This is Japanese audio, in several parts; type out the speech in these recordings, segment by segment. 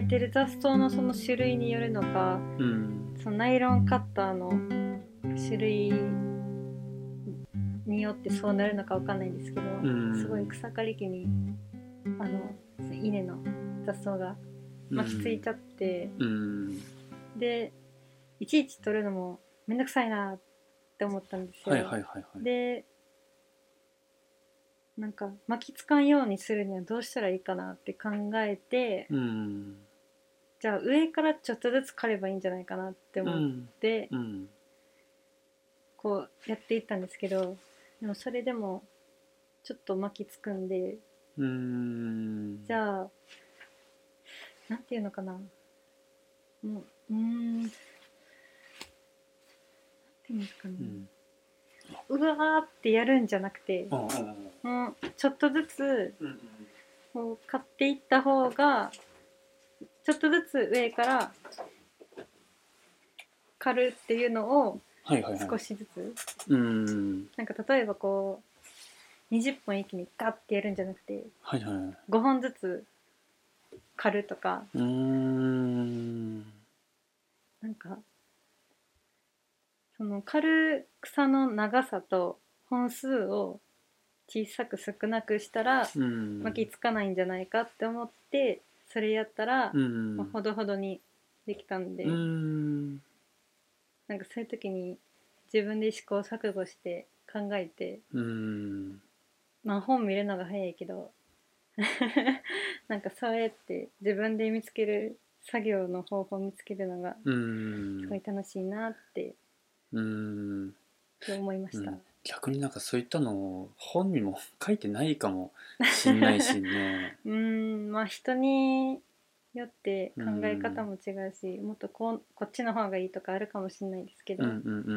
生えてる雑草のその種類によるのかうん。そのナイロンカッターの種類によってそうなるのかわかんないんですけど、ん。すごい草刈り機にあの稲の雑草が巻きついちゃって、うん。でいちいち取るのもめんどくさいなって思ったんですよ。はいはいはいはい。でなんか巻きつかんようにするにはどうしたらいいかなって考えて、うんじゃあ上からちょっとずつ刈ればいいんじゃないかなって思っうんて、うんこうやっていったんですけどでもそれでもちょっと巻きつくんでうん。じゃあなんていうのかな。もううーんなんていうんですかね、うんうわーってやるんじゃなくてもうちょっとずつうん。こう買っていった方がちょっとずつ上から刈るっていうのをはいはいはい。少しずつ、うん。なんか例えばこう20本一気にガッてやるんじゃなくてはいはい5本ずつ刈るとか。うーん。なんかその刈る草の長さと本数を小さく少なくしたらうん。巻きつかないんじゃないかって思ってそれやったら、うん。まあほどほどにできたんで、うん。なんかそういう時に自分で試行錯誤して考えてうん。まあ本見るのが早いけど なんかそうやって自分で見つける作業の方法を見つけるのがうん。すごい楽しいなってうん。思いました。うん逆になんかそういったのを本にも書いてないかもしんないしね。うーんまあ人によって考え方も違うし、もっとこうこっちの方がいいとかあるかもしれないですけど、うんうんうんう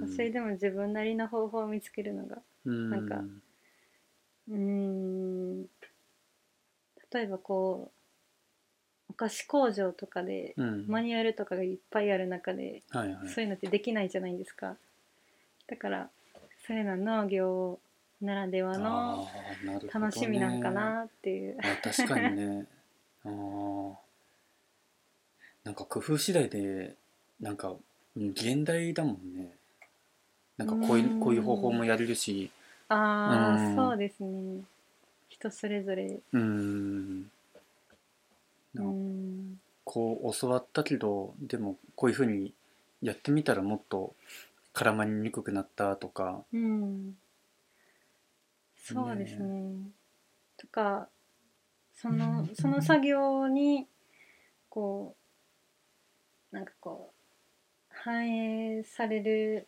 んうんそれでも自分なりの方法を見つけるのがうん。なんかうーん例えばこうお菓子工場とかでうん。マニュアルとかがいっぱいある中で、はいはい。そういうのってできないじゃないですか。だからそういうのは農業ならではのあーなるほどね。楽しみなんかなっていう、あ確かにね。あー。なんか工夫次第でなんかうん現代だもんね。なんかこういううん。こういう方法もやれるし。ああ、うん。そうですね。人それぞれ。うん。うなんん。こう教わったけどでもこういうふうにやってみたらもっと絡まりにくくなったとか。うん。そうですね。とかそのその作業にこうなんかこう反映される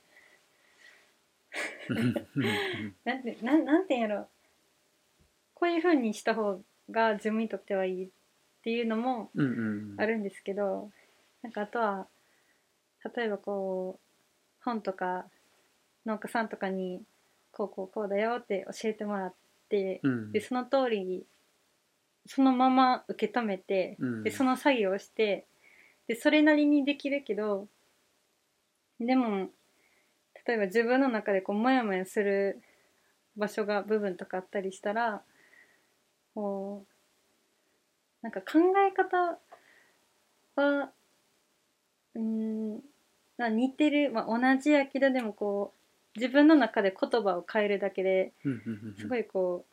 うん。うん。なんてなんなんて言うんやろこういう風にした方が自分にとってはいいっていうのもうんうん。あるんですけどなんかあとは例えばこう本とか農家さんとかにこうこうこうだよって教えてもらってうん。でその通りにそのまま受け止めてうん。でその作業をしてでそれなりにできるけどでも例えば自分の中でこうモヤモヤする場所が部分とかあったりしたらこうなんか考え方はうーんまあ似てる、まあ、同じやけどでもこう自分の中で言葉を変えるだけですごいこ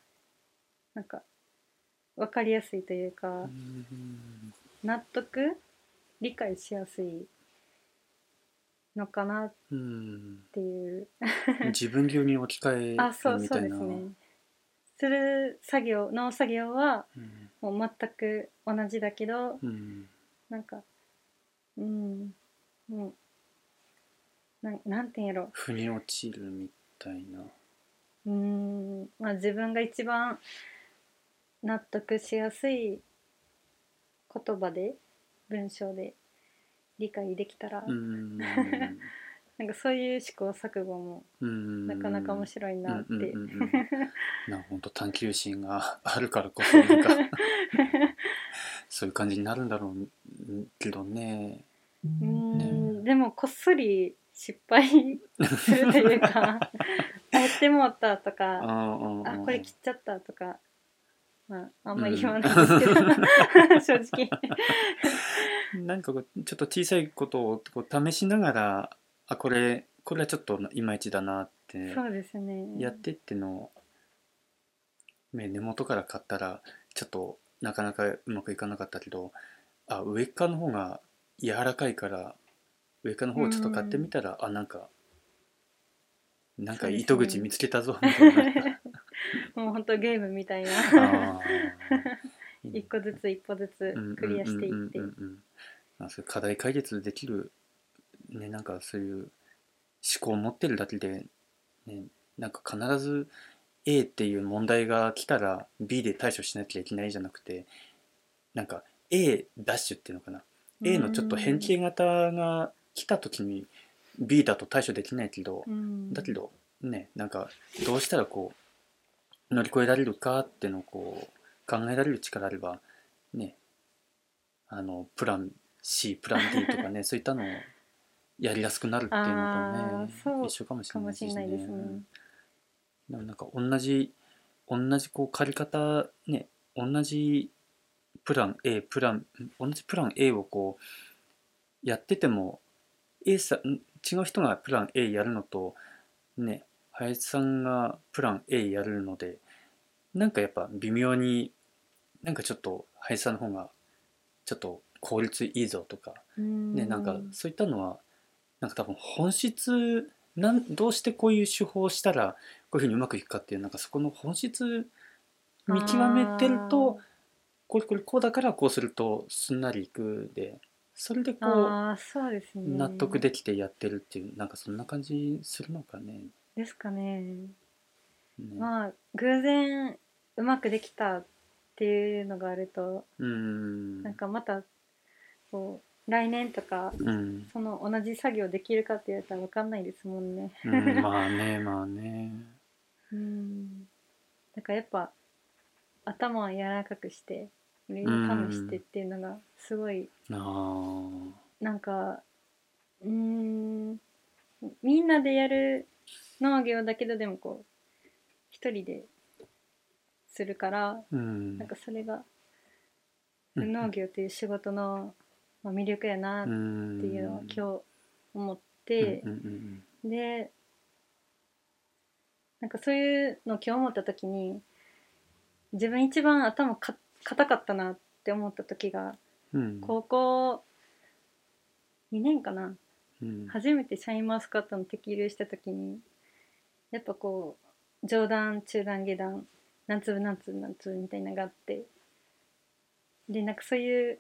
うなんか分かりやすいというかうん納得理解しやすいのかなっうんていう。自分流に置き換えあそうみたいな。そうですね。する作業農作業はうん。もう全く同じだけどうん。なんかうん。もうなんなんて言うんやろ。腑に落ちるみたいな。うーん。まあ自分が一番納得しやすい言葉で文章で理解できたら、うん。なんかそういう試行錯誤もうん。なかなか面白いなって、うんうんうんうんなんか本当探求心が あるからこそなんか。そういう感じになるんだろうけどね。うーん。でもこっそり失敗するというかあ やってもうたとかああこれ切っちゃったとかまああんまり言わないですけど、正直。なんかこうちょっと小さいことをこう試しながらあこれこれはちょっといまいちだなってそうですね。やってっての根元から買ったらちょっとなかなかうまくいかなかったけどあ上っ側の方が柔らかいから上側の方をちょっと買ってみたら、あなんかなんか糸口見つけたぞ みたいな。もう本当ゲームみたいな。一個ずつ一歩ずつクリアしていって。課題解決できるねなんかそういう思考を持ってるだけで、ね、なんか必ず A っていう問題が来たら B で対処しなきゃいけないじゃなくてなんか A ダッシュっていうのかな。A のちょっと変形型が来た時に B だと対処できないけど、うん。だけどねなんかどうしたらこう乗り越えられるかっていうのをこう考えられる力あればねあのプラン C プラン D とかね そういったのをやりやすくなるっていうのとね一緒かもしれないですね。でもなんか同じ同じこう借り方ね同じプラン A プラン同じプラン A をこうやってても A さん違う人がプラン A やるのとね林さんがプラン A やるのでなんかやっぱ微妙になんかちょっと林さんの方がちょっと効率いいぞとかねなんかそういったのはなんか多分本質なんどうしてこういう手法をしたらこういうふうにうまくいくかっていうなんかそこの本質見極めてるとこれこれこうだからこうするとすんなりいくでそれでこうそうですね納得できてやってるっていうなんかそんな感じするのかね。ですかねねまあ偶然うまくできたっていうのがあるとうんなんかまたこう来年とかうん、その同じ作業できるかって言われたら分かんないですもんね。うん、まあね まあね。うん。だからやっぱ頭は柔らかくしていろいろ試してっていうのがすごいあなんかうーんみんなでやる農業だけどでもこう一人でするからーうん。なんかそれがうん農業っていう仕事のまあ魅力やなっっていうのを今日思ってでなんかそういうのを今日思った時に自分一番頭か硬かったなって思った時がうん。高校2年かな。うん。初めてシャインマスカットの適流した時にやっぱこう上段中段下段何粒何粒何粒みたいなのがあってでなんかそういう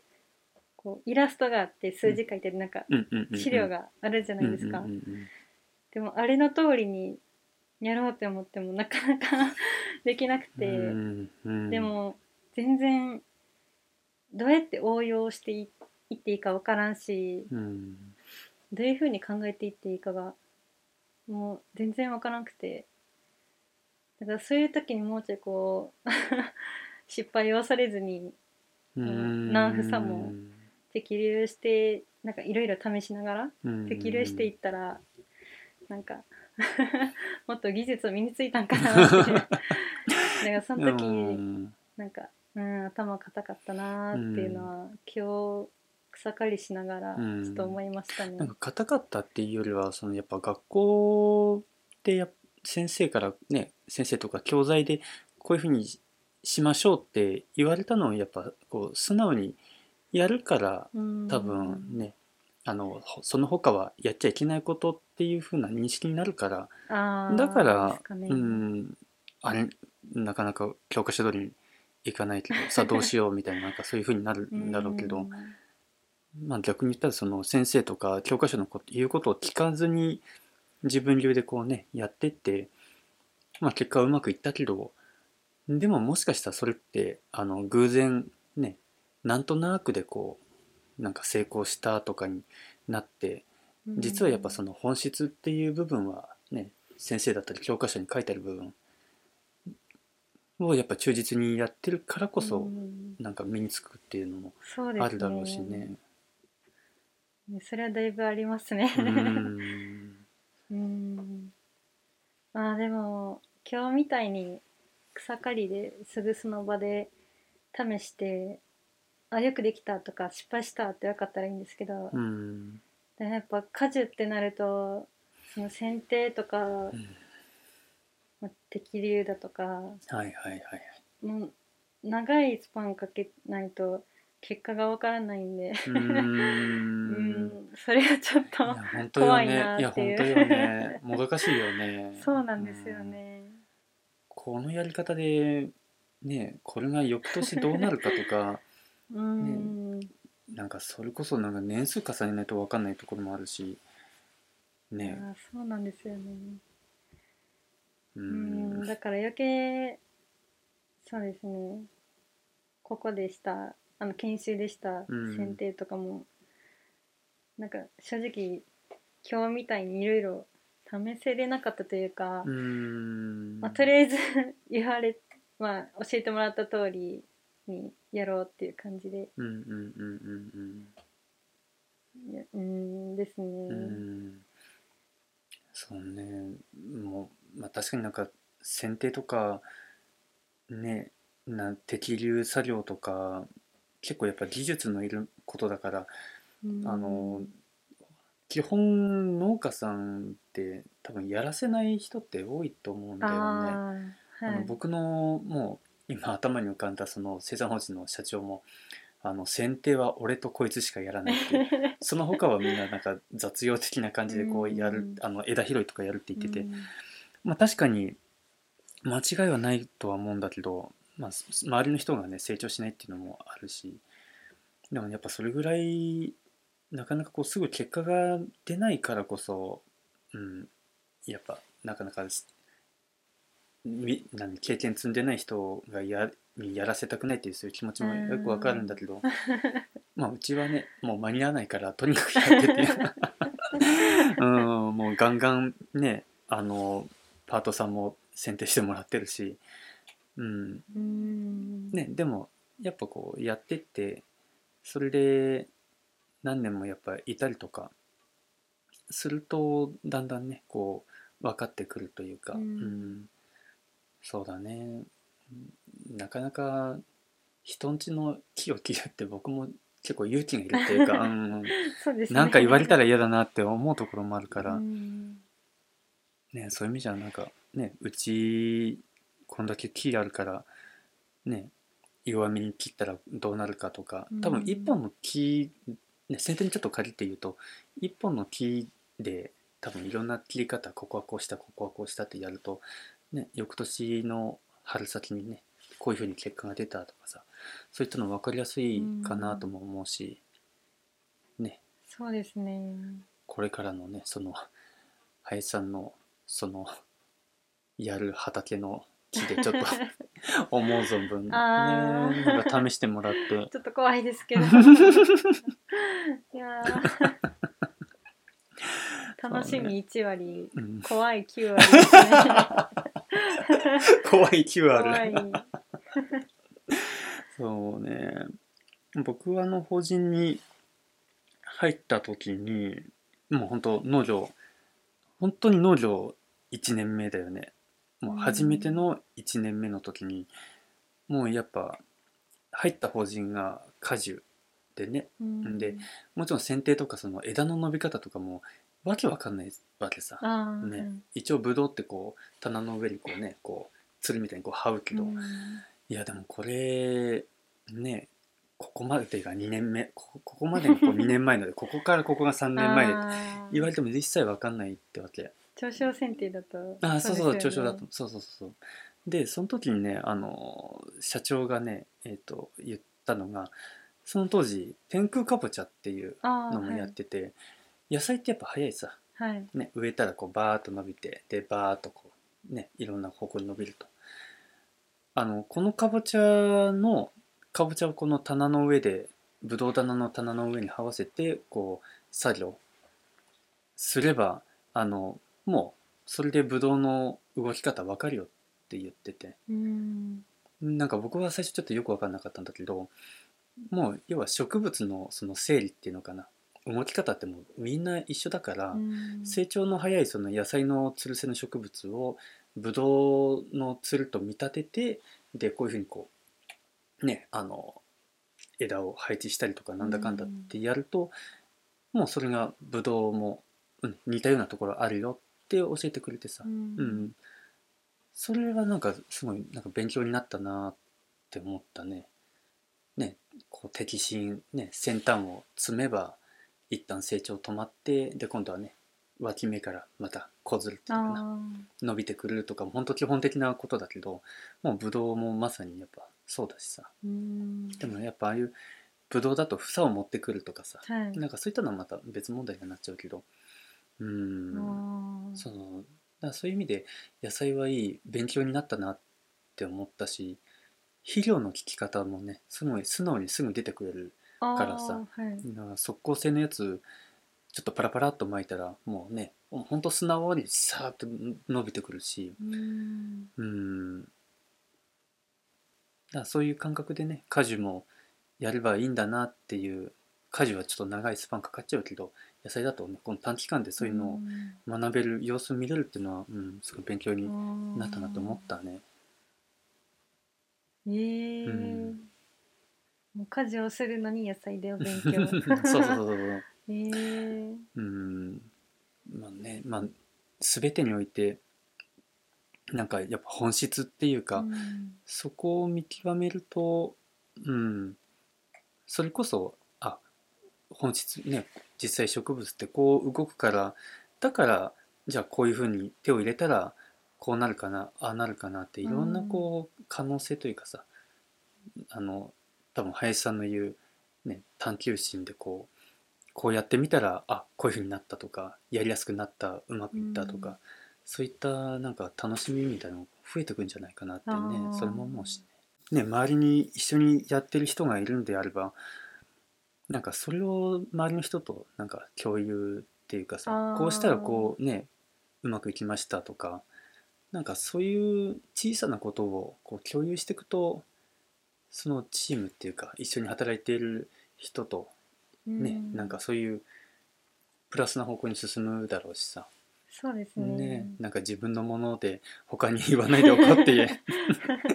こうイラストがあって数字書いてるなんか資料があるじゃないですか。でもあれの通りにやろうって思ってもなかなか できなくて、でも全然どうやって応用していいっていいか分からんしうん。どういうふうに考えていっていいかがもう全然分からなくて。だからそういう時にもうちょいこう 失敗をされずにうん。何房も適流してなんかいろいろ試しながらうん。適流していったらなんか もっと技術を身についたんかなって。だからその時うん。なんか、うん、頭固かったなーっていうのは、今日草刈りしながらうん。ちょっと思いましたね。なんか硬かったっていうよりはそのやっぱ学校でやっ先生からね先生とか教材でこういうふうにしましょうって言われたのをやっぱこう素直にやるからうん。多分ねあのほその他はやっちゃいけないことっていうふうな認識になるからだからね。うんあれなかなか教科書通りにいかないけどさあ どうしようみたいななんかそういうふうになるん。だろうけど、うんまあ、逆に言ったらその先生とか教科書のこと言うことを聞かずに自分流でこうねやってって、まあ、結果はうまくいったけどでももしかしたらそれってあの偶然ねなんとなくでこうなんか成功したとかになって実はやっぱその本質っていう部分はね先生だったり教科書に書いてある部分をやっぱ忠実にやってるからこそうん。なんか身につくっていうのもあるだろうしね。ねそれはだいぶありますね。うん。うん。まあでも今日みたいに草刈りですぐその場で試してあよくできたとか失敗したって分かったらいいんですけど、うん。でもやっぱ果樹ってなるとその剪定とか、うんまあ、適流だとかはいはいはいもう長いスパンかけないと結果が分からないんで、うー うんん、それがちょっといや本当よ怖いねないっていう。や本当よね。もどかしいよね。そうなんですようん。ね。このやり方でねこれが翌年どうなるかとか うん、なんかそれこそなんか年数重ねないと分かんないところもあるしね。あそうなんですよね。ううんんだから余計そうですね。ここでした。あの研修でした。うん。選定とかも、なんか正直今日みたいにいろいろ試せれなかったというか、うーん。まあ、とりあえず 言われ、まあ、教えてもらった通りにやろうっていう感じで。うんうんうんうんですね。うんうん。そうね。もう、まあ、確かになんか剪定とかねな適流作業とか結構やっぱ技術のいることだからうん。あの基本農家さんって多分やらせない人って多いと思うんだよね。あーはい。あの僕のもう今頭に浮かんだその生産法人の社長もあの剪定は俺とこいつしかやらないっていう。その他はみんななんか雑用的な感じでこうやるうん。あの枝拾いとかやるって言ってて、うんまあ確かに間違いはないとは思うんだけど、まあ、す周りの人がね成長しないっていうのもあるしでもやっぱそれぐらいなかなかこうすぐ結果が出ないからこそ、うん、やっぱなかなか何経験積んでない人がやにやらせたくないっていうそういう気持ちもよくわかるんだけど、まあうちはねもう間に合わないからとにかくやってて。うんもうガンガンねあのパートさんも選定してもらってるし、うん。うん。ね、でもやっぱこうやってってそれで何年もやっぱいたりとかするとだんだんねこう分かってくるというか、うん。そうだね。うん。なかなか人んちの木を切るって僕も結構勇気がいるっていうか、うん、ね。なんか言われたら嫌だなって思うところもあるから、うんね、そういう意味じゃなんかねうちこんだけ木あるからね弱めに切ったらどうなるかとか多分うん一本の木、ね、先手にちょっと借りて言うと一本の木で多分いろんな切り方ここはこうしたここはこうしたってやると、ね、翌年の春先にねこういうふうに結果が出たとかさそういったの分かりやすいかなとも思うし、ね。そうですね。これからのねその林さんのそのやる畑の木でちょっと 思う存分。ねあー。なんか試してもらって。ちょっと怖いですけど。いやー。楽しみ1割、うん。怖い9割ですね。怖い木はあ怖い。るそうね。僕はあの法人に入った時にもう本当農業本当に農業1年目だよね。もう初めての1年目の時にもうやっぱ入った法人が果樹でね。うん。でもちろん剪定とかその枝の伸び方とかもわけわかんないわけさ。あーね。一応ブドウってこう棚の上にこうねこうつるみたいにこう這うけど、うん。いやでもこれねここまでが2年目。ここここまでがこう2年前のでここからここが3年前で 言われても実際わかんないってわけ長小選定だとあそうそうですよね。調子だと。そうそうそうそう。でその時にねあの社長がねえっ、と言ったのがその当時天空かぼちゃっていうのもやってて、野菜ってやっぱ早いさ。はい、はい。ね、植えたらこうバーッと伸びてでバーッとこうねいろんな方向に伸びると。あのこのかぼちゃのかぼちゃをこの棚の上でぶどう棚の棚の上に這わせてこう作業すればあのもうそれでぶどうの動き方わかるよって言ってて。うん。なんか僕は最初ちょっとよく分かんなかったんだけどもう要は植物のその整理っていうのかな。動き方ってもうみんな一緒だから、うん。成長の早いその野菜のつるせの植物をブドウのつると見立ててでこういうふうにこうねあの枝を配置したりとかなんだかんだってやると、もうそれがブドウも、うん、似たようなところあるよって教えてくれてさ、ううんん、それはなんかすごいなんか勉強になったなって思ったね。ね、こう摘心、ね、先端を摘めば一旦成長止まってで今度はね脇芽からまたこずるっていうかな。あ伸びてくるとかも本当基本的なことだけどもうブドウもまさにやっぱそうだしさ。でもやっぱああいうブドウだと房を持ってくるとかさはい。なんかそういったのはまた別問題になっちゃうけどうー。んそのだそういう意味で野菜はいい勉強になったなって思ったし肥料の効き方もねすごい素直にすぐ出てくれるからさ。はい。だから速効性のやつちょっとパラパラっと巻いたらもうねほんと素直にさーっと伸びてくるし。うん。うん。だそういう感覚でね果樹もやればいいんだなっていう果樹はちょっと長いスパンかかっちゃうけど野菜だとねこの短期間でそういうのを学べる様子を見れるっていうのは、うん、すごい勉強になったなと思ったね。ええうん。もう家事をするのに野菜でお勉強。そうそうそうそう。ええうん。まあねまあ全てにおいてなんかやっぱ本質っていうか、うん。そこを見極めるとうん。それこそあ本質ね実際植物ってこう動くからだからじゃあこういうふうに手を入れたらこうなるかなああなるかなっていろんなこう可能性というかさあの多分林さんの言う、ね、探求心でこうこうやってみたらあこういうふうになったとかやりやすくなったうまくいったとか、うん。そういったなんか楽しみみたいなのが増えてくんじゃないかなってねそれも思うしね。ね周りに一緒にやってる人がいるんであればなんかそれを周りの人となんか共有っていうかさこうしたらこうねうまくいきましたとかなんかそういう小さなことをこう共有していくとそのチームっていうか一緒に働いている人とね、うなんかそういうプラスな方向に進むだろうしさ、そうですね。ね、なんか自分のもので他に言わないでおこうって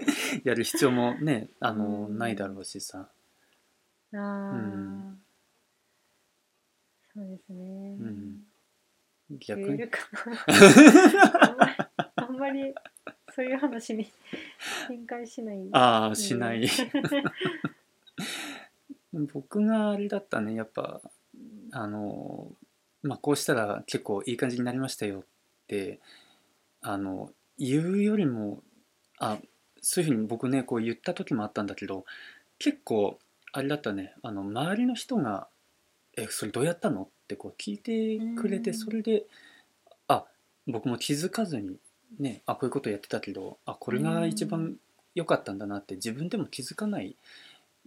やる必要もねあの、うん。ないだろうしさ、ああ、うんそうですね、うん。逆に。あんまりそういう話に 展開しない。ああしない。う ん僕があれだったねやっぱあのまあこうしたら結構いい感じになりましたよってあの言うよりもあそういうふうに僕ねこう言った時もあったんだけど結構あれだったね。あの周りの人が「えそれどうやったの?」ってこう聞いてくれてうん。それであ僕も気づかずにねあこういうことやってたけどあこれが一番良かったんだなって自分でも気づかない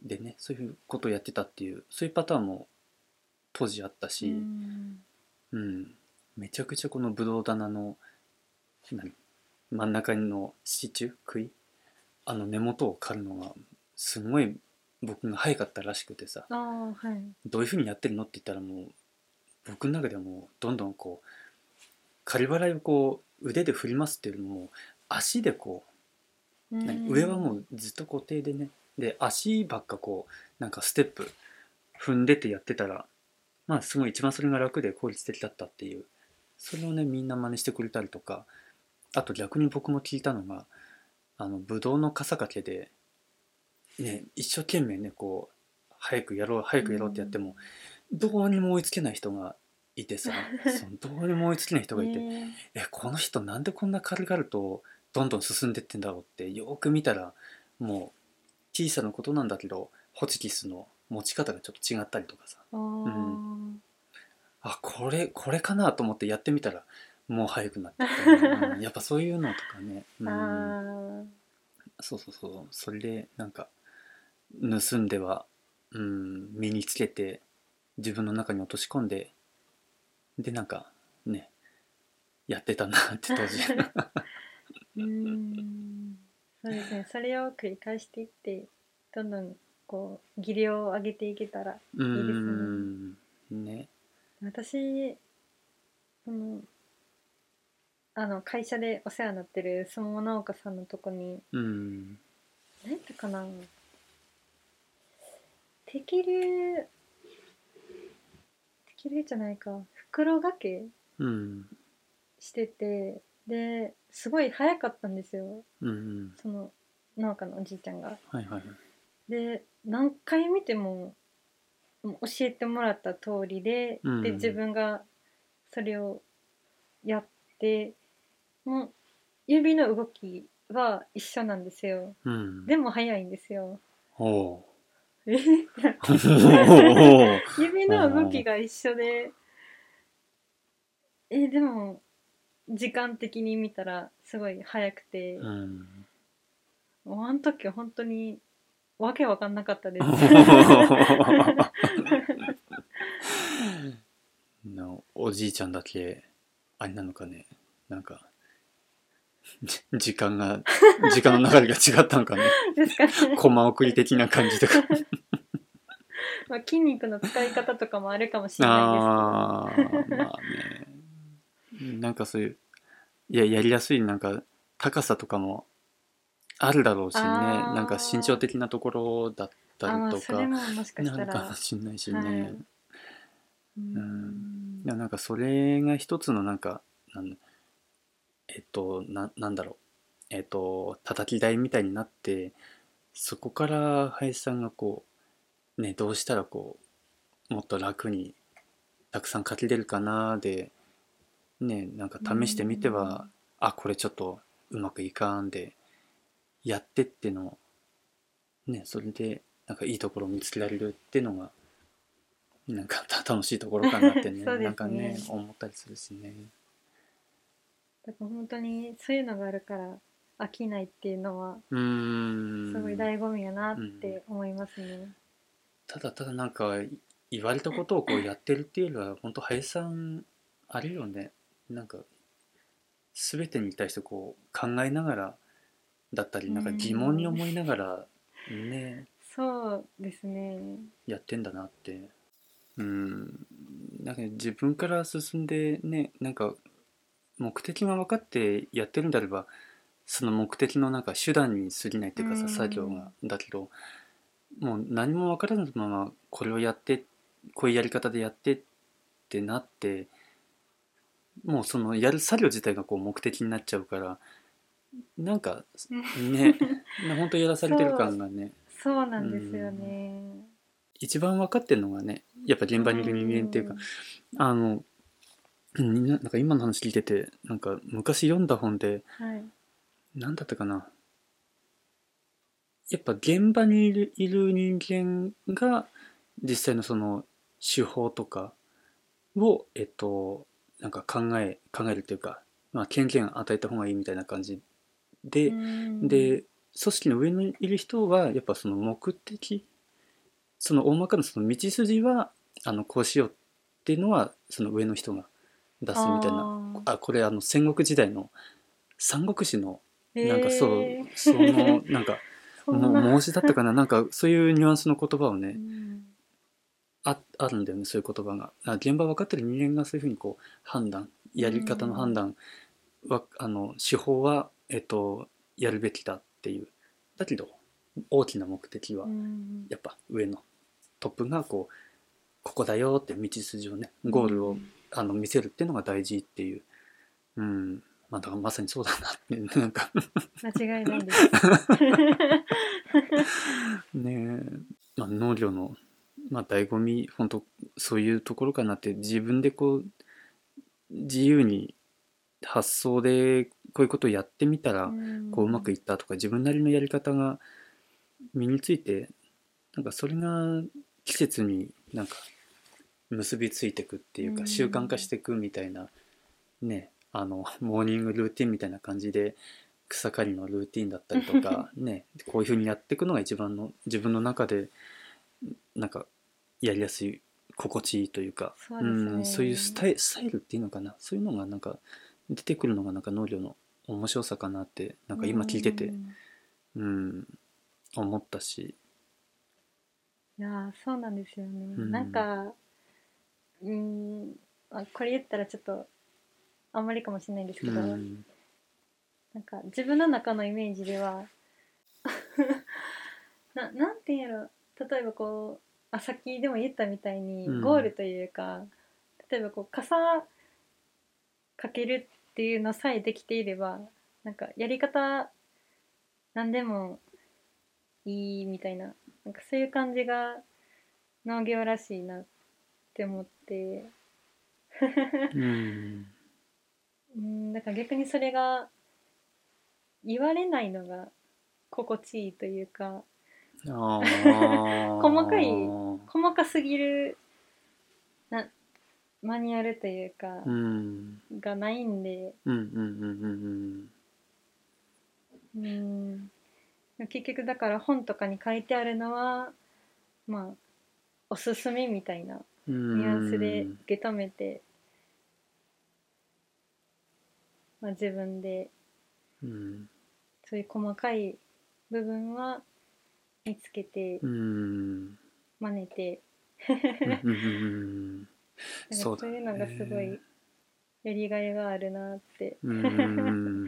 でねそういうことをやってたっていうそういうパターンも当時あったうし、ん。うん。めちゃくちゃこのブドウ棚の何真ん中の支柱杭？あの根元を刈るのがすごい僕が早かったらしくてさ。ああはい。どういうふうにやってるのって言ったらもう僕の中ではもうどんどんこう刈り払いをこう腕で振りますっていうよりも足でこう何上はもうずっと固定でね。で足ばっかこうなんかステップ踏んでてやってたらまあすごい一番それが楽で効率的だったっていう。それをねみんな真似してくれたりとか。あと逆に僕も聞いたのがあのブドウの傘掛けでね一生懸命ねこう早くやろう早くやろうってやっても、どうにも追いつけない人がいてさ そのどうにも追いつけない人がいて、ねえ。この人なんでこんな軽々とどんどん進んでってんだろうってよーく見たらもう小さなことなんだけどホチキスの持ち方がちょっと違ったりとかさ。あー。あこれこれかなと思ってやってみたらもう速くなってうん。やっぱそういうのとかね、うん、あそうそうそう。それでなんか盗んでは、うん、身につけて自分の中に落とし込んででなんかねやってたなって 当時。ーうん。そうですね。それを繰り返していってどんどんこう技量を上げていけたらういいですね。ん。ね。私そのあの会社でお世話になってる相撲農家さんのとこにうん。何やったかな適流適流じゃないか。袋掛けうんしててですごい早かったんですよ。うんうん。その農家のおじいちゃんが。はいはいはい。で何回見ても教えてもらった通りで,、うんで自分がそれをやってもう指の動きは一緒なんですよ。うん。でも早いんですよ。え指 の動きが一緒で。えでも時間的に見たらすごい早くて、うんもうあの時は本当にわけわかんなかったです。のおじいちゃんだけあれなのかね。なんかじ時間が時間の流れが違ったのかね。ですかね。コマ送り的な感じとか まあ、筋肉の使い方とかもあるかもしれないあーまあね。なんかそういういややりやすいなんか高さとかもあるだろうしね。なんか身長的なところだっですけど。あまあたりとかそれももしかしたからもうしんないしね、はい。ーん。ん。いやなんかそれが一つのなんかなんえっとななんだろう。えっと叩き台みたいになってそこから林さんがこうねどうしたらこうもっと楽にたくさん書きれるかなでねなんか試してみてはあこれちょっとうまくいかんでやってってのねそれでなんかいいところを見つけられるっていうのがなんかた 楽しいところかなってね ねなんかね思ったりするしね。だから本当にそういうのがあるから飽きないっていうのはうーんすごい醍醐味やなって思いますね。ただただなんか言われたことをこうやってるっていうよりは本当林さんあれよね。なんか全てに対してこう考えながらだったりなんか疑問に思いながらねそうですね。やってんだなって。うん。なんか自分から進んでねなんか目的が分かってやってるんであればその目的のなんか手段に過ぎないっていうかうん。さ作業がだけどもう何も分からないままこれをやってこういうやり方でやってってなってもうそのやる作業自体がこう目的になっちゃうからなんかね 本当やらされてる感がねそうなんですよね。一番分かってるのがねやっぱ現場にいる人間っていうかあのみんななんか今の話聞いててなんか昔読んだ本でうん。はい。何だったかなやっぱ現場にいるいる人間が実際のその手法とかをえっとなんか考え考えるっていうか、まあ、権限与えた方がいいみたいな感じで、うん。で組織の上にいる人はやっぱその目的その大まかなその道筋はあのこうしようっていうのはその上の人が出すみたいな。ああこれあの戦国時代の三国志のーなんかそう、そのなんかも申しだったかな？なんかそういうニュアンスの言葉をねうん。ああるんだよねそういう言葉が。あ現場分かってる人間がそういうふうにこう判断やり方の判断はあの手法はえっとやるべきだっていう。だけど大きな目的はうんやっぱ上の。トップがこうここだよって道筋をねゴールをあの見せるっていうのが大事っていう。うんまあだからまさにそうだなってなんか。間違いないです。ねえ、まあ、農業の、まあ、醍醐味本当そういうところかなって自分でこう自由に発想でこういうことをやってみたらこううまくいったとか自分なりのやり方が身についてなんかそれが季節になんか結びついていくっていううん。か習慣化していくみたいなねあのモーニングルーティンみたいな感じで草刈りのルーティンだったりとか ねこういうふうにやっていくのが一番の自分の中でなんかやりやすい心地いいというかそうね。ん、そういうスタイスタイルっていうのかなそういうのがなんか出てくるのがなんか農業の面白さかなってなんか今聞いててうん。うん思ったし。いやーそうなんですよね、うん。なんかうーんあこれ言ったらちょっとあんまりかもしれないんですけど、うん。なんか自分の中のイメージでは ななんていうんやろ。例えばこうあさっきでも言ったみたいにうん。ゴールというか、例えばこう傘かけるっていうのさえできていればなんかやり方何でもいいみたいななんかそういう感じが農業らしいなって思って。うんうんだから逆にそれが言われないのが心地いいというか細かい細かすぎるなマニュアルというか、うん。がないんで。うんうんうんうんうん結局だから本とかに書いてあるのはまあおすすめみたいなうんニュアンスで受け止めて、まあ、自分で。うん。そういう細かい部分は見つけてうん。真似て。そういうのがすごいねやりがいがあるなって。うん。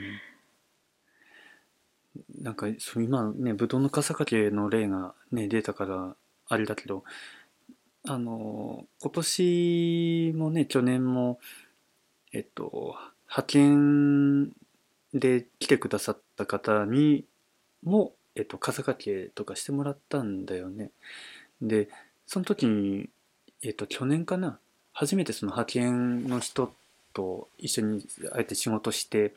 なんかそう今ねぶどうの笠掛けの例がね出たからあれだけどあの今年もね去年もえっと派遣で来てくださった方にも、えっと、笠掛けとかしてもらったんだよね。でその時に、えっと、去年かな？初めてその派遣の人と一緒にあえて仕事して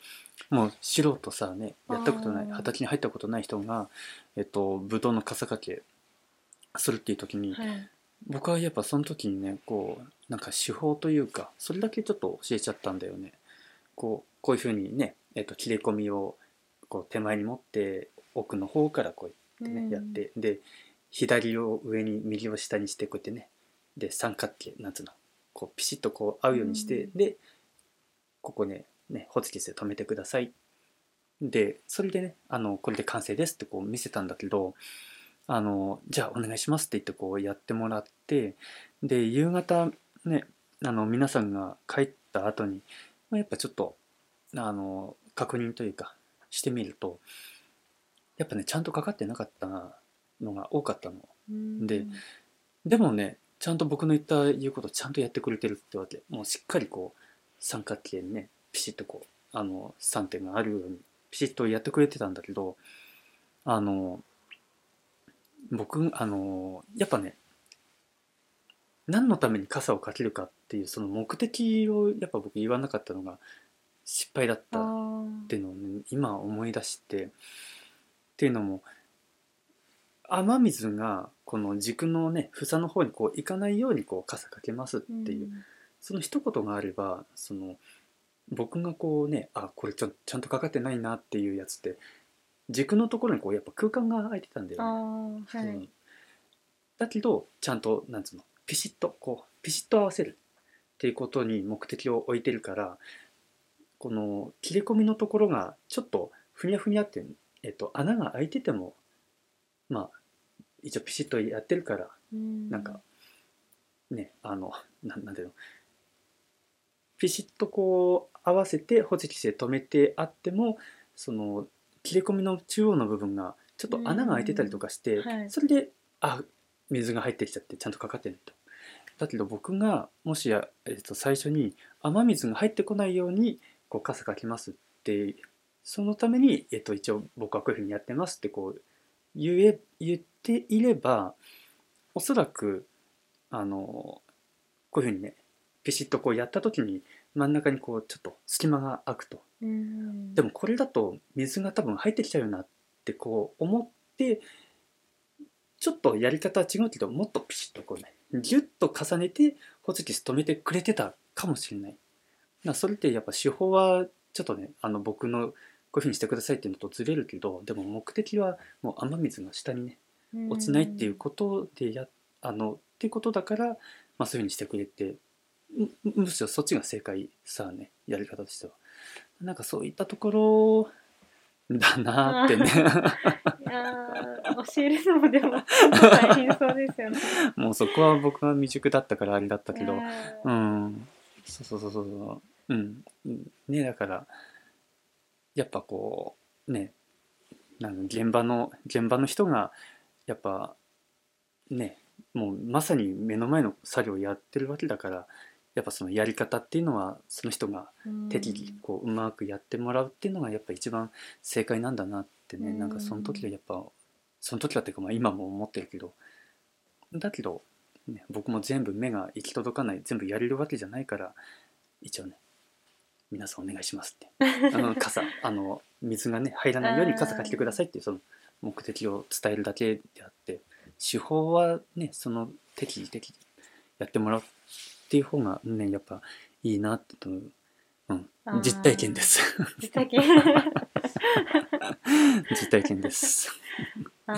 もう素人さねやったことない畑に入ったことない人が、えっと、ブドウの笠掛けするっていう時にはい僕はやっぱその時にねこうなんか手法というかそれだけちょっと教えちゃったんだよね。こうこういうふうにね、えっと、切れ込みをこう手前に持って奥の方からこうやってね、うん。やってで左を上に右を下にしてこうやってねで三角形なんつうのこうピシッとこう合うようにして、うん。でここねねホチキスで止めてください。でそれでねあのこれで完成ですってこう見せたんだけどあのじゃあお願いしますって言ってこうやってもらってで夕方ねあの皆さんが帰った後にまあやっぱちょっとあの確認というかしてみるとやっぱねちゃんとかかってなかったのが多かったの。うん。ででもねちゃんと僕の言った言うことちゃんとやってくれてるってわけ。もうしっかりこう三角形にねピシッとこうあの3点があるようにピシッとやってくれてたんだけどあの僕あのやっぱね何のために傘をかけるかっていうその目的をやっぱ僕言わなかったのが失敗だったっていうのを、ね、今思い出してっていうのも雨水がこの軸のね房の方にこう行かないようにこう傘かけますっていう、その一言があればその僕がこうねあこれちょちゃんとかかってないなっていうやつって軸のところにこうやっぱ空間が空いてたんだあよね。ーはい、うん。だけどちゃんとなんつうのピシッとこうピシッと合わせるっていうことに目的を置いてるからこの切れ込みのところがちょっとふにゃふにゃって、えっと、穴が開いててもまあ一応ピシッとやってるからうん。なんかねあのなんなんていうの？ピシッとこう合わせてホチキスで止めてあってもその切れ込みの中央の部分がちょっと穴が開いてたりとかして、うん。はい。それであ水が入ってきちゃってちゃんとかかってないと。だけど僕がもしや、えっと、最初に雨水が入ってこないようにこう傘かけますってそのために、えっと、一応僕はこういうふうにやってますってこう言え言っていればおそらくあのこういうふうにねピシッとこうやった時に真ん中にこうちょっと隙間が空くと。うん。でもこれだと水が多分入ってきちゃうなってこう思ってちょっとやり方は違うけどもっとピシッとこうねギュッと重ねてホチキス止めてくれてたかもしれない。だからそれってやっぱ手法はちょっとねあの僕のこういうふうにしてくださいっていうのとずれるけどでも目的はもう雨水が下にね落ちないっていうことでやあのっていうことだから、まあ、そういうふうにしてくれてむむしろそっちが正解さあねやり方としてはなんかそういったところだなってね。いやー教えるのもでも大変そうですよね。もうそこは僕が未熟だったからあれだったけど。ううん。んそうそうそうそうそう。うん。うんねだからやっぱこうねなんか現場の現場の人がやっぱねもうまさに目の前の作業をやってるわけだからやっぱそのやり方っていうのはその人がうん。適宜こううまくやってもらうっていうのがやっぱ一番正解なんだなってね、うん。なんかその時はやっぱその時はっていうかまあ今も思ってるけど。だけど、ね、僕も全部目が行き届かない全部やれるわけじゃないから一応ね皆さんお願いしますって。あの傘あの水がね入らないように傘かけてくださいっていうその目的を伝えるだけであって手法はねその適宜適宜やってもらうっていう方がねやっぱいいなと、う。ん。実体験です。実体験。実体験です。あ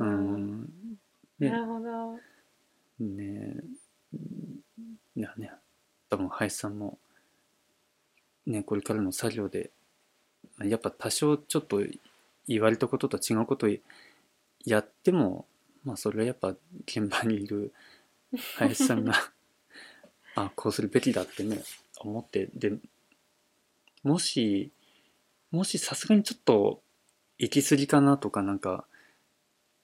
あ、うん。ね。なるほど。ね。いやね。多分林さんもねこれからの作業でやっぱ多少ちょっと言われたことと違うことをやってもまあそれはやっぱ現場にいる林さんがあこうするべきだってね思ってでもしもしさすがにちょっと行き過ぎかなとかなんか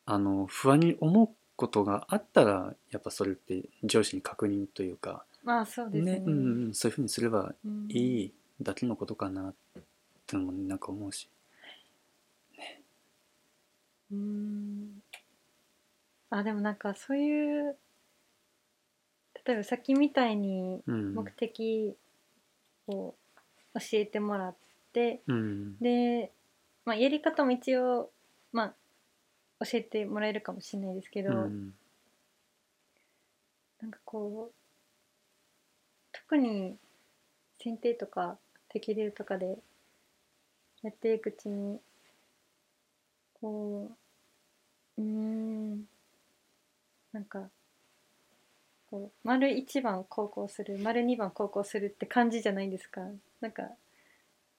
あの不安に思うことがあったらやっぱそれって上司に確認というかまあそうですね。ねうんうん、そういうふうにすればうんいいだけのことかなってのもなんか思うし。うん。あでもなんかそういう例えばさっきみたいにうん。目的を教えてもらって、うん。で、まあ、やり方も一応、まあ、教えてもらえるかもしれないですけど、うん。なんかこう特に剪定とか適流とかでやっていくうちにこううーんなんかこう丸1番高校する丸2番高校するって感じじゃないですか。なんか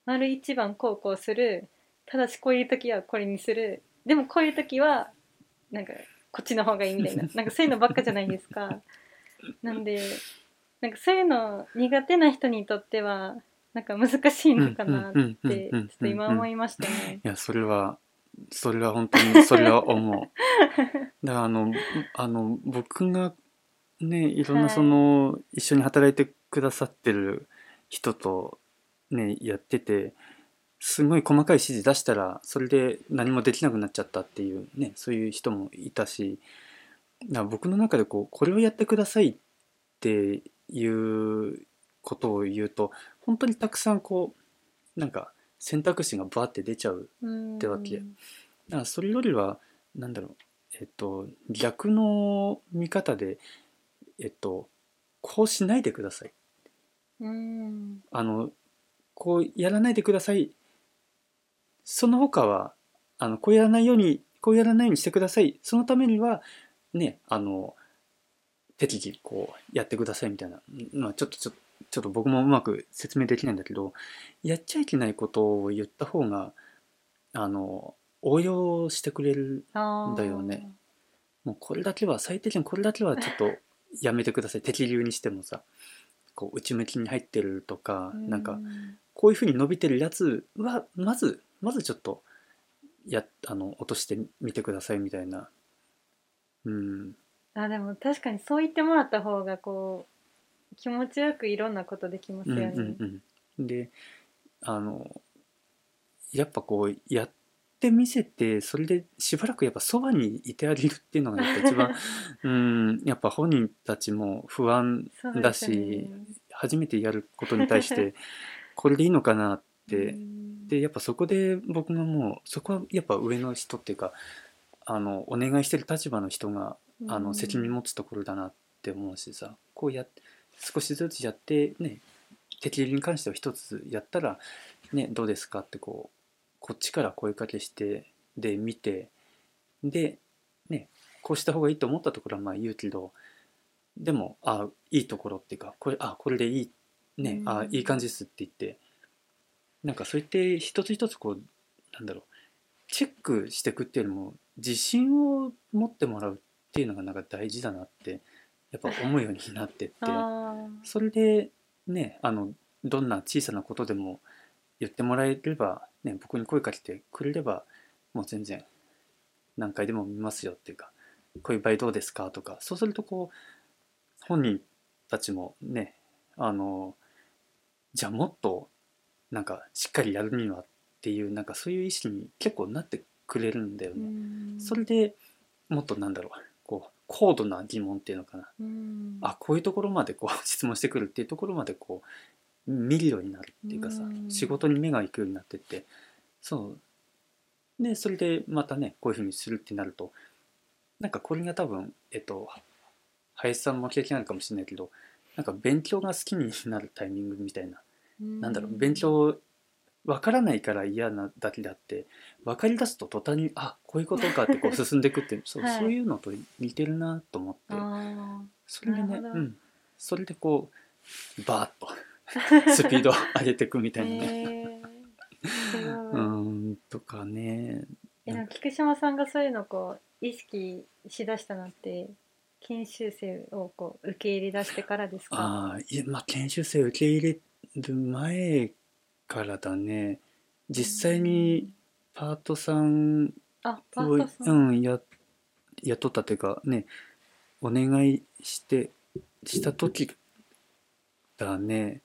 丸1番高校するただしこういう時はこれにする。でもこういう時はなんかこっちの方がいいみたいな。なんかそういうのばっかじゃないですか。なんでなんかそういうの苦手な人にとってはなんか難しいのかなってちょっと今思いましたね。いやそれはそれは本当にそれは思う。だからあのあの僕がねいろんなその、一緒に働いてくださってる人とねやっててすごい細かい指示出したらそれで何もできなくなっちゃったっていうねそういう人もいたしだから僕の中でこうこれをやってくださいっていうことを言うと本当にたくさんこうなんか選択肢がバーって出ちゃううんてわけ。だからそれよりはなんだろうえっと逆の見方でえっとこうしないでください。うん。あのこうやらないでください。その他はあのこうやらないようにこうやらないようにしてください。そのためにはねあの適宜こうやってくださいみたいな、まあ、ちょっとちょちょっと僕もうまく説明できないんだけどやっちゃいけないことを言った方があの応用してくれるあーだよね。もうこれだけは最低限これだけはちょっとやめてください。適流にしてもさ。こう内向きに入ってるとか、うなんかこういうふうに伸びてるやつはまずまずちょっとやあの落としてみてくださいみたいな。うん。あでも確かにそう言ってもらった方がこう気持ちよくいろんなことできますうんよね。うんうん。であのやっぱこうやってみせてそれでしばらくやっぱそばにいてあげるっていうのがやっぱ一番 うんやっぱ本人たちも不安だですよね。し、初めてやることに対して これでいいのかなって、うん。でやっぱそこで僕がもうそこはやっぱ上の人っていうかあのお願いしてる立場の人があうん。の責任持つところだなって思うしさこうやっ少しずつやってね適宜に関しては一つやったらねどうですかってこうこっちから声かけしてで見てでねこうした方がいいと思ったところはまあ言うけどでもあいいところっていうかこれあこれでいいねあうん。いい感じですって言ってなんかそうやって一つ一つこうなんだろうチェックしていくっていうよりも自信を持ってもらうっていうのがなんか大事だなってやっぱ思うようになってってあそれでねあのどんな小さなことでも言ってもらえれば、ね、僕に声かけてくれればもう全然何回でも見ますよっていうかこういう場合どうですか？とかそうするとこう本人たちもねあのじゃあもっとなんかしっかりやるにはっていうなんかそういう意識に結構なってくれるんだようね。ん。それでもっとなんだろうこう高度な疑問っていうのかな。うん。あこういうところまでこう質問してくるっていうところまでこう見るようになるっていうかさうん。仕事に目が行くようになってって。そう。でそれでまたねこういうふうにするってなるとなんかこれが多分えっと林さんも経験あるかもしれないけどなんか勉強が好きになるタイミングみたいななんだろう勉強わからないから嫌なだけであって分かりだすと途端にあこういうことかってこう 進んでいくってそう,、はい。そういうのと似てるなと思って。あそれでね、うん、それでこうバーッと スピードを上げていくみーたいな。ね。うーんとかね。えでも菊島さんがそういうのをこう意識しだしたのって研修生をこう受け入れ出してからですか？ああいやまあ研修生を受け入れる前からだね。実際にパートさんをうん。ん、や雇ったというかねお願いしてした時だね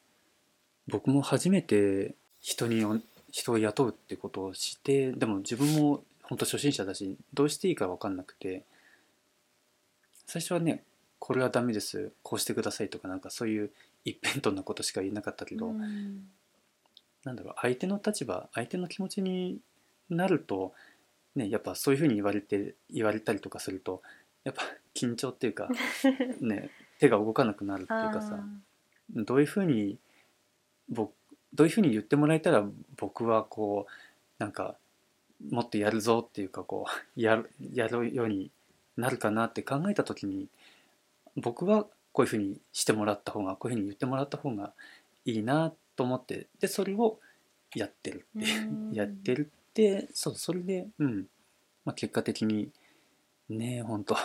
僕も初めて人にお人を雇うってことをしてでも自分も本当初心者だしどうしていいか分かんなくて最初はねこれはダメですこうしてくださいとかなんかそういう一辺倒なことしか言えなかったけど、うん。なんだろう相手の立場相手の気持ちになるとねやっぱそういうふうに言われて言われたりとかするとやっぱ緊張っていうか ね手が動かなくなるっていうかさどういうふうに僕どういうふうに言ってもらえたら僕はこうなんかもっとやるぞっていうかこう やるやるようになるかなって考えた時に僕はこういうふうにしてもらった方がこういうふうに言ってもらった方がいいなと思ってでそれをやってるってやってるってそうそれでうん、まあ、結果的にね本当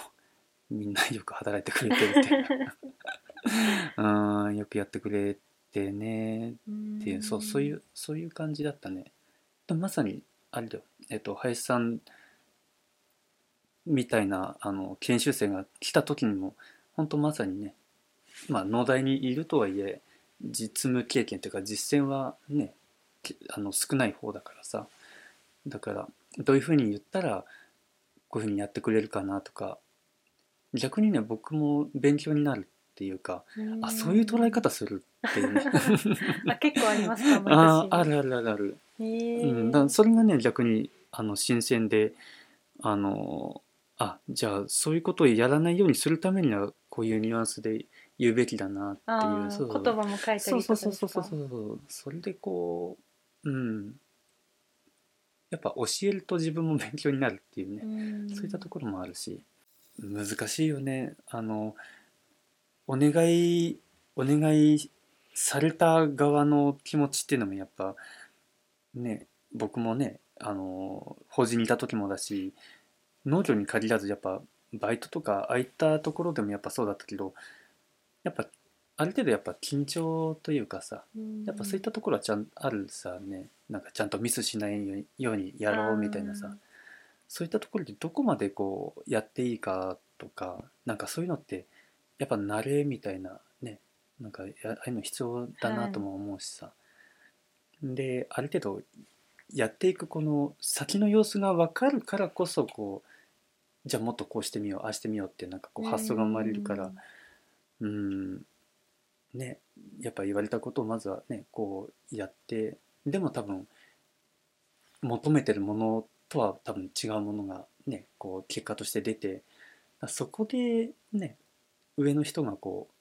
みんなよく働いてくれてるって。いうかうんよくやってくれてねうん。っていうそうそういうそういう感じだったね。まさにあれだよ。えっと林さんみたいなあの研修生が来た時にも本当まさにねまあ農大にいるとはいえ実務経験というか実践はねきあの少ない方だからさ。だからどういうふうに言ったらこういうふうにやってくれるかなとか。逆にね僕も勉強になるっていうかあそういう捉え方するっていう。ね あ結構ありますか毎年。ああるあるあるある、へうん、ーだそれがね逆にあの新鮮であのあじゃあそういうことをやらないようにするためにはこういうニュアンスで言うべきだなってあいう。ーそうそう。言葉も書いたりそうとそうそうそうそう。そうそれでこううん。やっぱ教えると自分も勉強になるっていうね、うん。そういったところもあるし。難しいよね。あのお願いお願いされた側の気持ちっていうのもやっぱね僕もねあの法人にいた時もだし農業に限らずやっぱバイトとかああいったところでもやっぱそうだったけどやっぱある程度やっぱ緊張というかさやっぱそういったところはちゃんあるさねなんかちゃんとミスしないようにやろうみたいなさそういったところでどこまでこうやっていいかとかなんかそういうのってやっぱ慣れみたいななんかああいうの必要だなとも思うしさ、である程度やっていくこの先の様子が分かるからこそこうじゃあもっとこうしてみようああしてみようってなんかこう発想が生まれるから。うん。ねやっぱ言われたことをまずはねこうやってでも多分求めてるものとは多分違うものがねこう結果として出てそこでね上の人がこう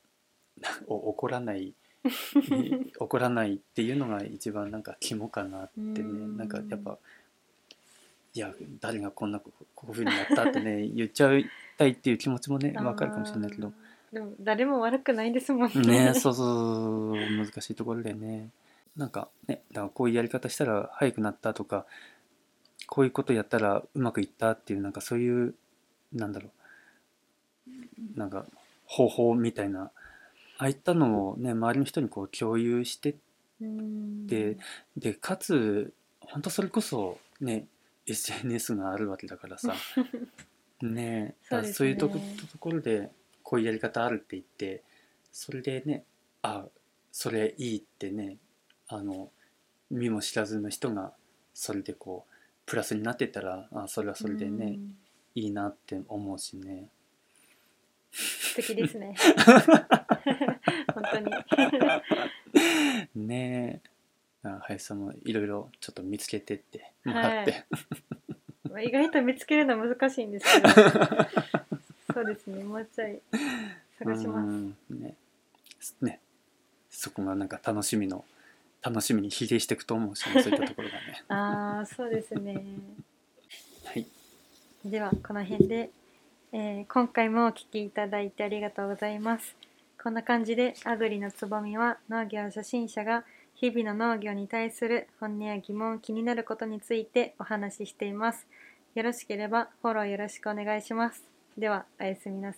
怒らない 怒らないっていうのが一番なんか肝かなってね。うん。なんかやっぱいや誰がこんなここういうふうにやったってね言っちゃいたいっていう気持ちもねわかるかもしれないけど。でも誰も悪くないですもんね。そうそう難しいところだよね。なんかねだからこういうやり方したら早くなったとかこういうことやったらうまくいったっていうなんかそういうなんだろう。なんか方法みたいなああいったのをね周りの人にこう共有してうん。ででかつ本当それこそね SNS があるわけだからさ。ねえそうね。そういうとこところでこういうやり方あるって言ってそれでねあそれいいってねあの見も知らずの人がそれでこうプラスになってたらあそれはそれでね、うん。いいなって思うしね。素敵ですね。本 当に。ねえ。あ林さんもいろいろちょっと見つけてってもらって、まあ意外と見つけるの難しいんですけど。そうですねもうちょい探します。うんね。ね。そこがなんか楽しみの楽しみに比例していくと思うしね、そういったところがね。ああそうですね。はい。ではこの辺で、えー今回もお聞きいただいてありがとうございますこんな感じでアグリのつぼみは農業初心者が日々の農業に対する本音や疑問気になることについてお話ししています。よろしければフォローよろしくお願いします。ではおやすみなさい。